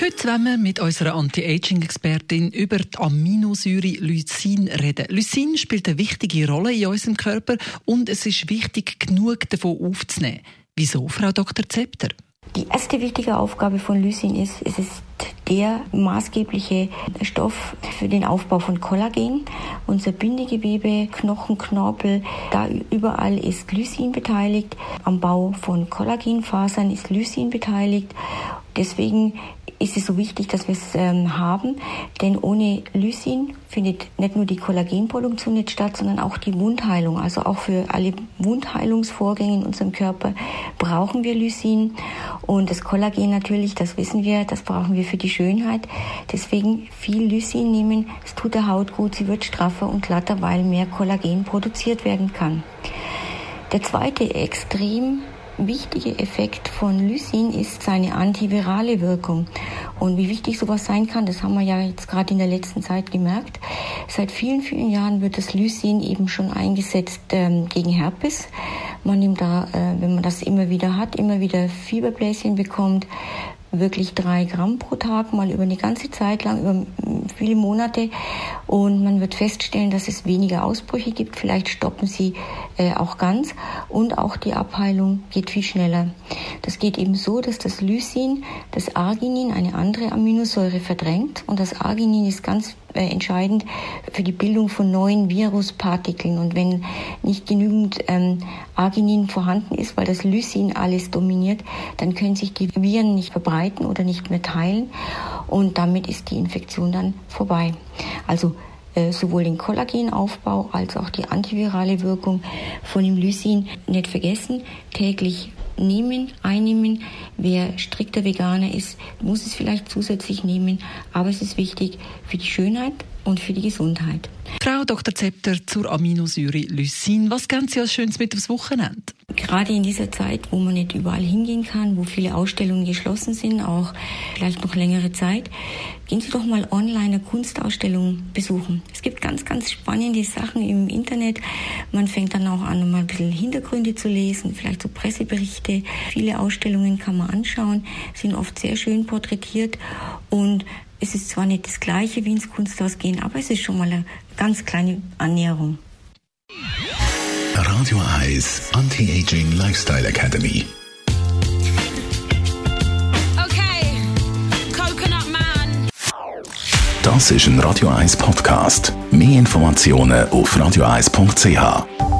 Heute wollen wir mit unserer Anti-Aging-Expertin über die Aminosäure Lysin reden. Lysin spielt eine wichtige Rolle in unserem Körper und es ist wichtig, genug davon aufzunehmen. Wieso, Frau Dr. Zepter? Die erste wichtige Aufgabe von Lysin ist, es ist der maßgebliche Stoff für den Aufbau von Kollagen. Unser Bindegewebe, Knochen, Knorpel, da überall ist Lysin beteiligt. Am Bau von Kollagenfasern ist Lysin beteiligt. Deswegen ist es so wichtig, dass wir es ähm, haben, denn ohne Lysin findet nicht nur die Kollagenproduktion nicht statt, sondern auch die Wundheilung. Also auch für alle Wundheilungsvorgänge in unserem Körper brauchen wir Lysin und das Kollagen natürlich, das wissen wir, das brauchen wir für die Schönheit. Deswegen viel Lysin nehmen, es tut der Haut gut, sie wird straffer und glatter, weil mehr Kollagen produziert werden kann. Der zweite extrem wichtige Effekt von Lysin ist seine antivirale Wirkung. Und wie wichtig sowas sein kann, das haben wir ja jetzt gerade in der letzten Zeit gemerkt. Seit vielen, vielen Jahren wird das Lysin eben schon eingesetzt ähm, gegen Herpes. Man nimmt da, äh, wenn man das immer wieder hat, immer wieder Fieberbläschen bekommt, wirklich drei Gramm pro Tag, mal über eine ganze Zeit lang, über viele Monate. Und man wird feststellen, dass es weniger Ausbrüche gibt. Vielleicht stoppen sie äh, auch ganz. Und auch die Abheilung geht viel schneller. Das geht eben so, dass das Lysin das Arginin, eine andere Aminosäure, verdrängt. Und das Arginin ist ganz äh, entscheidend für die Bildung von neuen Viruspartikeln. Und wenn nicht genügend ähm, Arginin vorhanden ist, weil das Lysin alles dominiert, dann können sich die Viren nicht verbreiten oder nicht mehr teilen. Und damit ist die Infektion dann vorbei. Also äh, sowohl den Kollagenaufbau als auch die antivirale Wirkung von dem Lysin nicht vergessen. Täglich nehmen, einnehmen. Wer strikter Veganer ist, muss es vielleicht zusätzlich nehmen, aber es ist wichtig für die Schönheit und für die Gesundheit. Frau Dr. Zepter zur Aminosäure Lysin. Was geben Sie als Schönes mit aufs Wochenende? Gerade in dieser Zeit, wo man nicht überall hingehen kann, wo viele Ausstellungen geschlossen sind, auch vielleicht noch längere Zeit, gehen Sie doch mal online eine Kunstausstellung besuchen. Es gibt ganz, ganz spannende Sachen im Internet. Man fängt dann auch an, mal ein bisschen Hintergründe zu lesen, vielleicht so Presseberichte. Viele Ausstellungen kann man anschauen, sind oft sehr schön porträtiert und es ist zwar nicht das gleiche wie ins Kunsthaus gehen, aber es ist schon mal eine ganz kleine Annäherung. Radio Eyes Anti-Aging Lifestyle Academy. Okay, Coconut Man. Das ist ein Radio 1 Podcast. Mehr Informationen auf radio1.ch.